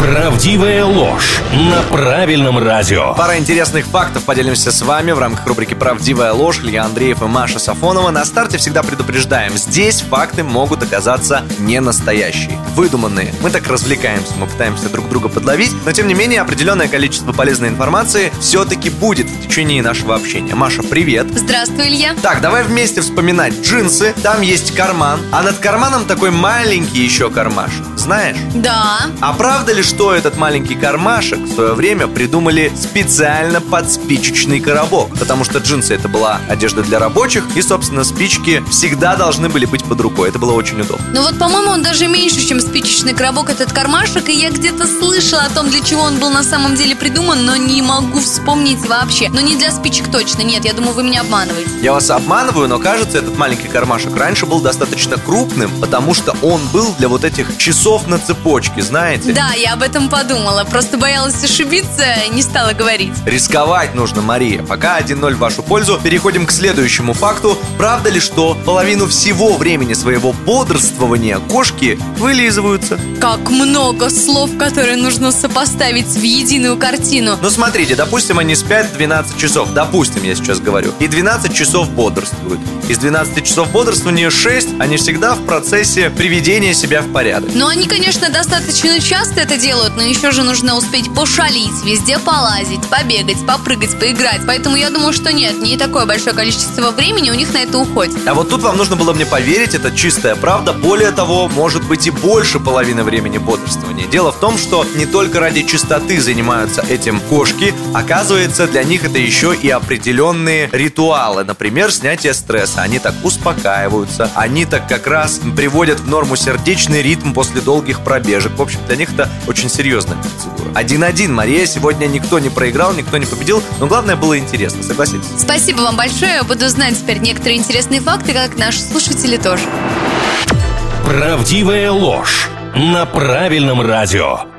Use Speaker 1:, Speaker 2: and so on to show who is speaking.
Speaker 1: Правдивая ложь на правильном радио.
Speaker 2: Пара интересных фактов поделимся с вами в рамках рубрики «Правдивая ложь». Илья Андреев и Маша Сафонова. На старте всегда предупреждаем, здесь факты могут оказаться не настоящие, выдуманные. Мы так развлекаемся, мы пытаемся друг друга подловить, но тем не менее определенное количество полезной информации все-таки будет в течение нашего общения. Маша, привет.
Speaker 3: Здравствуй, Илья.
Speaker 2: Так, давай вместе вспоминать джинсы. Там есть карман, а над карманом такой маленький еще кармашек. Знаешь?
Speaker 3: Да.
Speaker 2: А правда ли, что этот маленький кармашек в свое время придумали специально под спичечный коробок? Потому что джинсы это была одежда для рабочих, и, собственно, спички всегда должны были быть под рукой. Это было очень удобно.
Speaker 3: Ну вот, по-моему, он даже меньше, чем спичечный коробок, этот кармашек, и я где-то слышала о том, для чего он был на самом деле придуман, но не могу вспомнить вообще. Но не для спичек точно, нет, я думаю, вы меня обманываете.
Speaker 2: Я вас обманываю, но кажется, этот маленький кармашек раньше был достаточно крупным, потому что он был для вот этих часов на цепочке, знаете?
Speaker 3: Да, я об этом подумала, просто боялась ошибиться и не стала говорить.
Speaker 2: Рисковать нужно, Мария. Пока 1-0 в вашу пользу, переходим к следующему факту. Правда ли, что половину всего времени своего бодрствования кошки вылизываются?
Speaker 3: Как много слов, которые нужно сопоставить в единую картину.
Speaker 2: Ну смотрите, допустим, они спят 12 часов, допустим, я сейчас говорю, и 12 часов бодрствуют. Из 12 часов бодрствования 6, они всегда в процессе приведения себя в порядок.
Speaker 3: Ну, они, конечно, достаточно часто это делают, но еще же нужно успеть пошалить, везде полазить, побегать, попрыгать, поиграть. Поэтому я думаю, что нет, не такое большое количество времени у них на это уходит.
Speaker 2: А вот тут вам нужно было мне поверить, это чистая правда. Более того, может быть и больше половины времени бодрствования. Дело в том, что не только ради чистоты занимаются этим кошки, оказывается, для них это еще и определенные ритуалы. Например, снятие стресса. Они так успокаиваются, они так как раз приводят в норму сердечный ритм после долгих пробежек. В общем, для них это очень серьезная процедура. Один-один, Мария, сегодня никто не проиграл, никто не победил, но главное было интересно, согласитесь?
Speaker 3: Спасибо вам большое, буду знать теперь некоторые интересные факты, как наши слушатели тоже.
Speaker 1: Правдивая ложь на правильном радио.